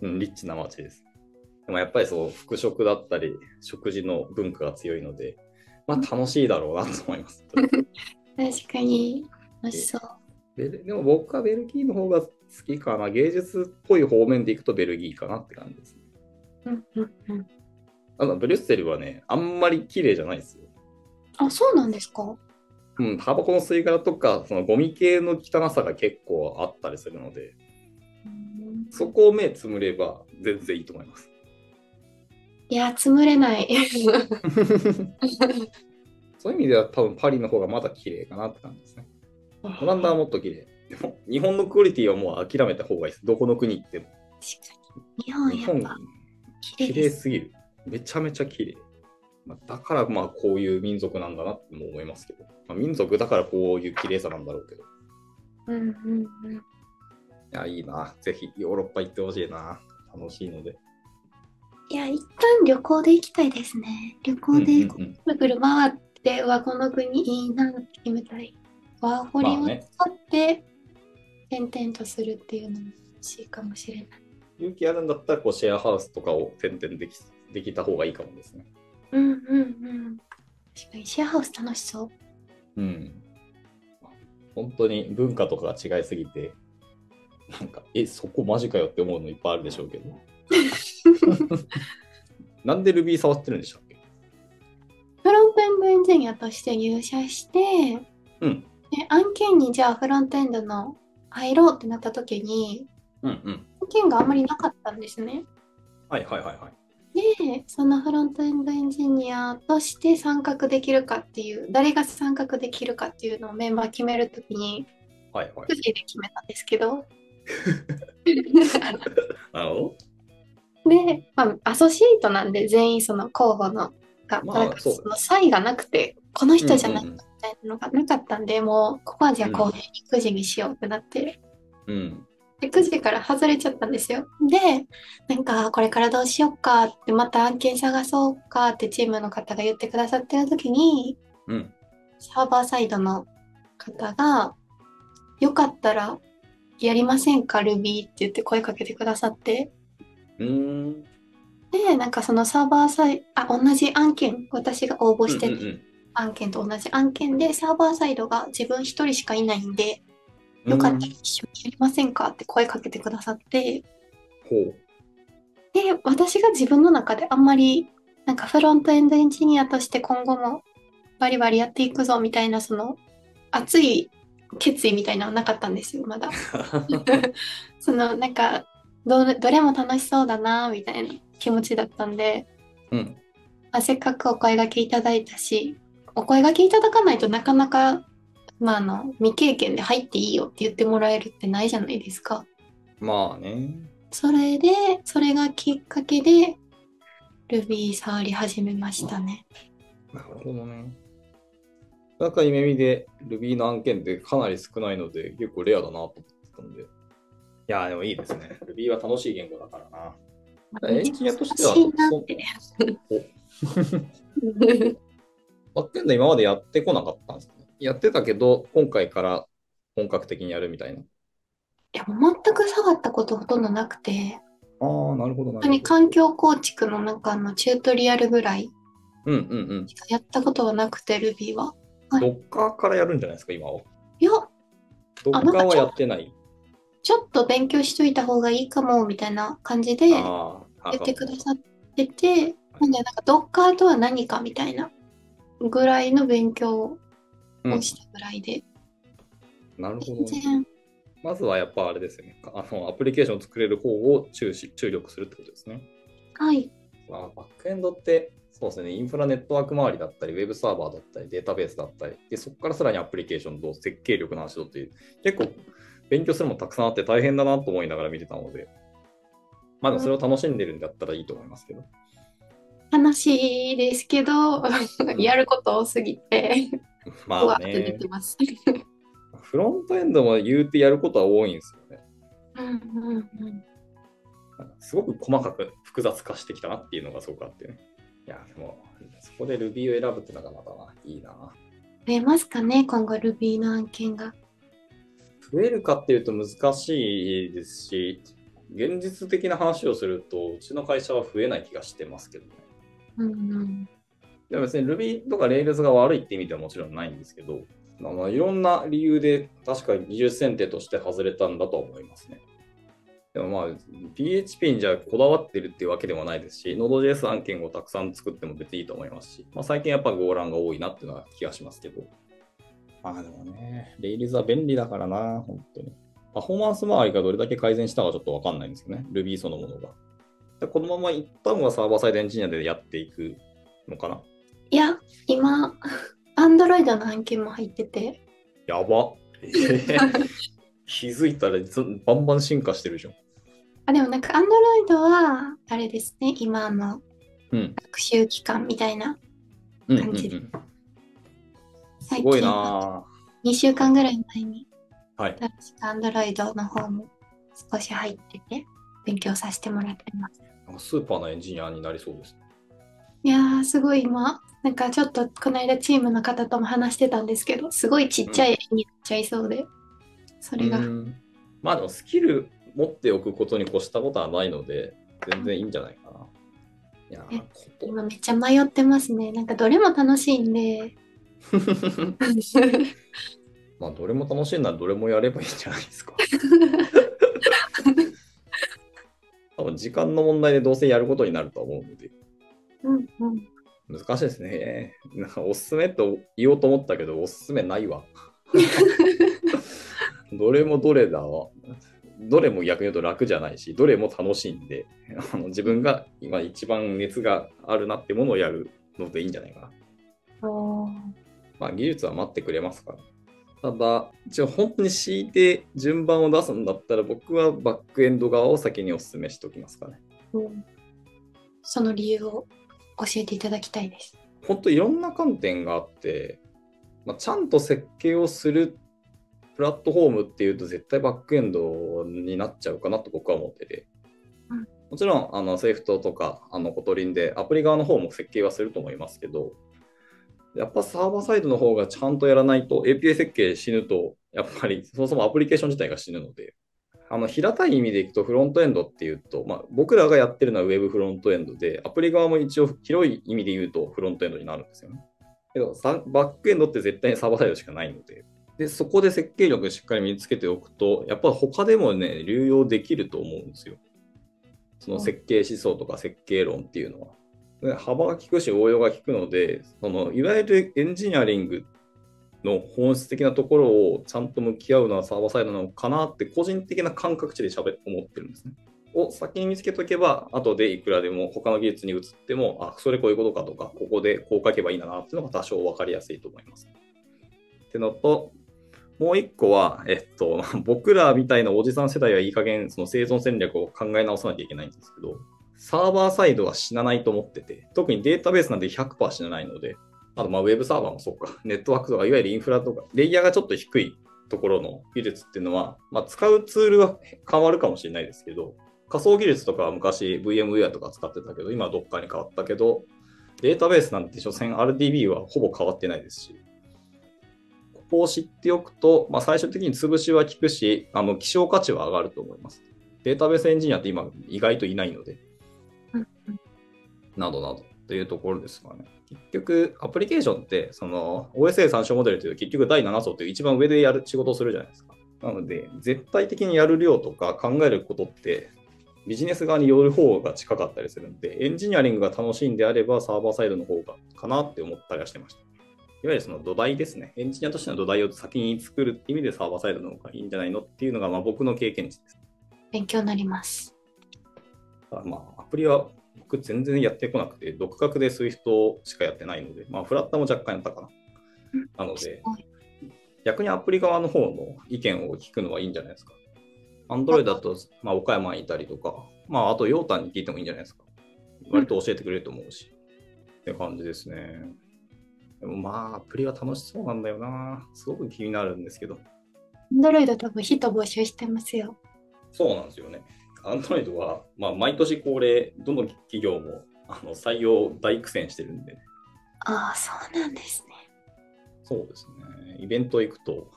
うん、リッチな街です。でもやっぱりそう、服飾だったり、食事の文化が強いので、まあ楽しいだろうなと思います。確かに。楽しそう。ででも僕はベルギーの方が好きかな。芸術っぽい方面でいくとベルギーかなって感じです。うんうんうん。あのブリュッセルはね、あんまり綺麗じゃないですよ。あ、そうなんですか？うん、タバコの吸い殻とか、そのゴミ系の汚さが結構あったりするので、うんそこを目つむれば全然いいと思います。いや、つむれない。そういう意味では多分パリの方がまだ綺麗かなって感じですね。オランダはもっと綺麗。でも日本のクオリティはもう諦めた方がいいです。どこの国行っても。確かに。日本やっぱ綺綺麗です。麗すぎる。めちゃめちゃ綺麗。まあだからまあこういう民族なんだなっても思いますけど、まあ、民族だからこういう綺麗さなんだろうけど。うんうんうん。いや、いいな。ぜひヨーロッパ行ってほしいな。楽しいので。いや、一旦旅行で行きたいですね。旅行でぐるぐる回って、この国いいなって決めたい。ワーホリを使って、転々とするっていうのも欲しいかもしれない。勇気あるんだったらこうシェアハウスとかを点々できできた方がいいかもですね。うんうんうん。確かにシェアハウス楽しそう。うん。本当に文化とかが違いすぎて、なんか、え、そこマジかよって思うのいっぱいあるでしょうけど。なんで Ruby 触ってるんでしたっけ？フロントエンドエンジニアとして入社して、うん。で案件にじゃあフロントエンドの入ろうってなった時に、うんうん。案件があまりなかったんですね。はいはいはいはい。で、そのフロントエンドエンジニアとして参画できるかっていう、誰が参画できるかっていうのをメンバー決めるときに、はいはいで決めたんですけ ど、で、まあ、アソシエイトなんで全員その候補のが、まあなんかその差異がなくて、この人じゃないみうんうんたいなのがなかったんで、もうここはじゃあこういうくじにしようってなって、ど。うん。でくじから外れちゃったんですよ。で、なんかこれからどうしようかって、また案件探そうかってチームの方が言ってくださってる時に、うん。サーバーサイドの方が、よかったらやりませんか Ruby って言って声かけてくださって。うーん。で、なんかそのサーバーサイあ、同じ案件、私が応募してうんうん案件と同じ案件で、サーバーサイドが自分一人しかいないんで、うんよかったら一緒にやりませんかって声かけてくださって、ほう。で、私が自分の中であんまり、なんかフロントエンドエンジニアとして今後もバリバリやっていくぞみたいな、その熱い決意みたいなのはなかったんですよ、まだ。そのなんかどれ、も楽しそうだな、みたいな気持ちだったんで、うん。まあ、せっかくお声掛けいただいたし、お声掛けいただかないとなかなか、まあ、あの、未経験で入っていいよって言ってもらえるってないじゃないですか。まあね。それで、それがきっかけで、Ruby 触り始めましたね。なるほどね。なんか夢見で Ruby の案件ってかなり少ないので、結構レアだなと思ってたんで。いやー、でもいいですね。Ruby は楽しい言語だからな。エンジニアとしては難しいなって。バックエンド今までやってこなかったんですね。やってたけど、今回から本格的にやるみたいな。いや、もう全く触ったことほとんどなくて、ああ、なるほど、な本当にるほど。環境構築の中のチュートリアルぐらいうんうんしかやったことはなくて、Ruby は。うん。ドッカーからやるんじゃないですか、今は。いや、ドッカーはやってない。ちょっと勉強しといた方がいいかも、みたいな感じでああ、言ってくださってて、なんで、なんか、ドッカーとは何かみたいなぐらいの勉強うんをしたぐらいで、なるほど、まずはやっぱあれですよね。あのアプリケーションを作れる方を注視注力するってことですね。はい、まあ、バックエンドって、そうですね、インフラネットワーク周りだったり、ウェブサーバーだったり、データベースだったり、でそこからさらにアプリケーションと設計力の話とっていう、結構勉強するものたくさんあって大変だなと思いながら見てたので、まあそれを楽しんでるんだったらいいと思いますけど。楽しいですけど、やること多すぎて、まあふわっと出ねて、ます。フロントエンドも言うてやることは多いんですよね。うんうんうんなんかすごく細かく複雑化してきたなっていうのがすごくあってね。いや、でも、そこで Ruby を選ぶってのがまたないいな。増えますかね、今後 Ruby の案件が。増えるかっていうと難しいですし、現実的な話をすると、うちの会社は増えない気がしてますけどね。うんうんでも別に Ruby とか Rails が悪いって意味ではもちろんないんですけど、まあ、いろんな理由で確かに技術選定として外れたんだと思いますね。でもまあ、PHP にじゃこだわってるっていうわけでもないですし、Node.js 案件をたくさん作っても別にいいと思いますし、まあ、最近やっぱ Go ランが多いなっていうのは気がしますけど。まあでもね、Rails は便利だからな、本当に。パフォーマンス周りがどれだけ改善したかちょっとわかんないんですよね、Ruby そのものが。でこのまま一旦はサーバーサイドエンジニアでやっていくのかな？いや、今、Android の案件も入ってて、やば。えー気づいたらずバンバン進化してるじゃん。あ、でもなんか Android は、あれですね、今のうん。学習期間みたいな、うんうんう感じん、す最ごい近な2週間ぐらい前に、ぁはい。確か Android の方も少し入ってて、勉強させてもらってます。なんかスーパーなエンジニアになりそうです。いやー、すごい今、なんかちょっとこの間チームの方とも話してたんですけど、すごいちっちゃい絵になっちゃいそうで、それが、うんまあでもスキル持っておくことに越したことはないので、全然いいんじゃないかな。いや今めっちゃ迷ってますね。なんかどれも楽しいんで、まあどれも楽しいならどれもやればいいんじゃないですか。多分時間の問題でどうせやることになると思うので。うんうん。難しいですね。なんかおすすめと言おうと思ったけど、おすすめないわ。どれもどれだわ。どれも逆に言うと楽じゃないし、どれも楽しいんで、あの自分が今一番熱があるなってものをやるのでいいんじゃないかな。おーまあ技術は待ってくれますから。ただ、一応本当に強いて順番を出すんだったら、僕はバックエンド側を先にお勧めしておきますかね。うんその理由を教えていただきたいです。本当いろんな観点があって、まあ、ちゃんと設計をするプラットフォームっていうと絶対バックエンドになっちゃうかなと僕は思ってて、うんもちろんあの Swift とかあの Kotlin でアプリ側の方も設計はすると思いますけどやっぱサーバーサイドの方がちゃんとやらないと API 設計死ぬとやっぱりそもそもアプリケーション自体が死ぬのであの平たい意味でいくとフロントエンドっていうと、まあ、僕らがやってるのは Web フロントエンドで、アプリ側も一応広い意味で言うとフロントエンドになるんですよね。けど、バックエンドって絶対にサーバーサイドしかないので、でそこで設計力しっかり身につけておくと、やっぱ他でもね、流用できると思うんですよ。その設計思想とか設計論っていうのは。幅が利くし応用が利くので、そのいわゆるエンジニアリングの本質的なところをちゃんと向き合うのはサーバーサイドなのかなって個人的な感覚値で喋思ってるんですね。を先に見つけとけば、後でいくらでも他の技術に移っても、あ、それこういうことかとか、ここでこう書けばいいんだなっていうのが多少分かりやすいと思います。ってのと、もう一個は、えっと、僕らみたいなおじさん世代はいい加減その生存戦略を考え直さなきゃいけないんですけど、サーバーサイドは死なないと思ってて、特にデータベースなんて100%死なないので、あとまあウェブサーバーもそうか、ネットワークとか、いわゆるインフラとか、レイヤーがちょっと低いところの技術っていうのは、まあ、使うツールは変わるかもしれないですけど、仮想技術とかは昔 VMware とか使ってたけど、今どっかに変わったけど、データベースなんて所詮 RDB はほぼ変わってないですし、ここを知っておくと、まあ、最終的に潰しは効くし、あの希少価値は上がると思います。データベースエンジニアって今意外といないので、などなどというところですかね。結局、アプリケーションって、その OSA 参照モデルという結局第7層という一番上でやる仕事をするじゃないですか。なので、絶対的にやる量とか考えることってビジネス側による方が近かったりするんで、エンジニアリングが楽しいんであれば、サーバーサイドの方がかなって思ったりはしてました。いわゆるその土台ですね。エンジニアとしての土台を先に作るって意味でサーバーサイドの方がいいんじゃないのっていうのがまあ僕の経験値です。勉強になります。まあ、アプリは僕全然やってこなくて、独学で Swift しかやってないので、まあ、フラッタも若干やったかな。なので、逆にアプリ側の方の意見を聞くのはいいんじゃないですか。アンドロイドだと、まあ、岡山にいたりとか、まあ、あと、ヨータンに聞いてもいいんじゃないですか。割と教えてくれると思うし。って感じですね。でもまあ、アプリは楽しそうなんだよな。すごく気になるんですけど。アンドロイド多分人募集してますよ。そうなんですよね。アンドロイドは、まあ、毎年恒例、どの企業もあの採用大苦戦してるんで。ああ、そうなんですね。そうですね。イベント行くと、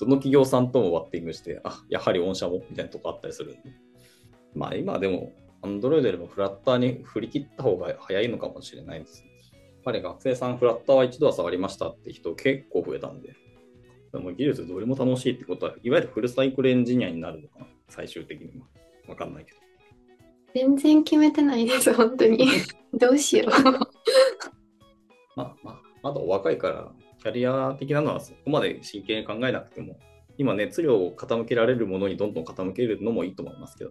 どの企業さんともワッティングして、あ、やはり御社もみたいなとこあったりするんで。まあ今でも、Android よりもフラッターに振り切った方が早いのかもしれないです、ね。やっぱり学生さん、フラッターは一度は触りましたって人結構増えたんで、でも技術どれも楽しいってことは、いわゆるフルサイクルエンジニアになるのかな、最終的には。わかんないけど。全然決めてないです、本当に。どうしよう。まあまあ、まだお若いから、キャリア的なのはそこまで真剣に考えなくても、今熱量を傾けられるものにどんどん傾けるのもいいと思いますけど、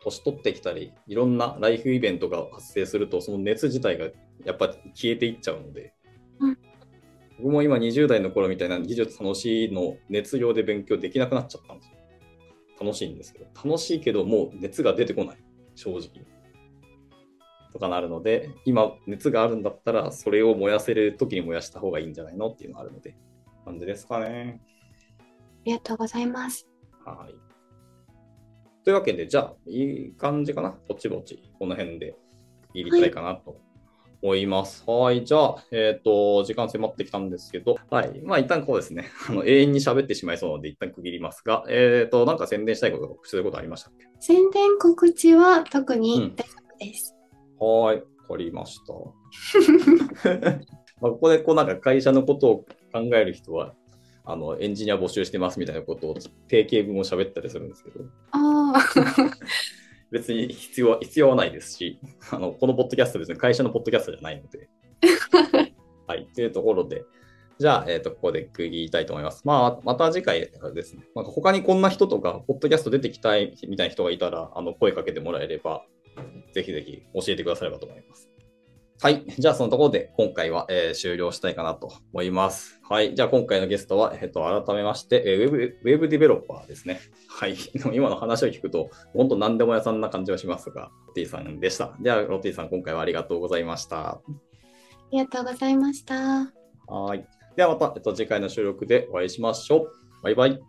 年取ってきたり、いろんなライフイベントが発生すると、その熱自体がやっぱ消えていっちゃうので、うん、僕も今20代の頃みたいな技術楽しいの熱量で勉強できなくなっちゃったんですよ。楽しいんですけど、楽しいけどもう熱が出てこない、正直。とかなるので、今熱があるんだったら、それを燃やせる時に燃やした方がいいんじゃないのっていうのがあるので、感じですかね。ありがとうございます。はい。というわけで、じゃあ、いい感じかな。ぼちぼち、この辺で入りたいかなと思います。はい、じゃあ、えっ、ー、と、時間迫ってきたんですけど、はい。まあ、一旦こうですね、あの永遠に喋ってしまいそうなので、一旦区切りますが、えっ、ー、と、なんか宣伝したいこと、告知することありましたっけ？宣伝告知は特に大丈夫です。はい、わかりました。まあここでこうなんか会社のことを考える人は、あのエンジニア募集してますみたいなことを定型文を喋ったりするんですけど、あ別に必要は必要はないですし、あのこのポッドキャスト別に会社のポッドキャストじゃないので。はい、というところで、じゃあ、えーと、ここで区切りたいと思います。まあ、また次回ですね、まあ、他にこんな人とか、ポッドキャスト出てきたいみたいな人がいたら、あの声かけてもらえれば、ぜひぜひ教えてくださればと思います。はい。じゃあ、そのところで今回は、えー、終了したいかなと思います。はい。じゃあ、今回のゲストは、えっ、と、改めまして、えー、ウェブ、ウェブディベロッパーですね。はい。今の話を聞くと、本当何でも屋さんな感じはしますが、ロッティさんでした。では、ロッティさん、今回はありがとうございました。ありがとうございました。はい。ではまた、えっと、次回の収録でお会いしましょう。バイバイ。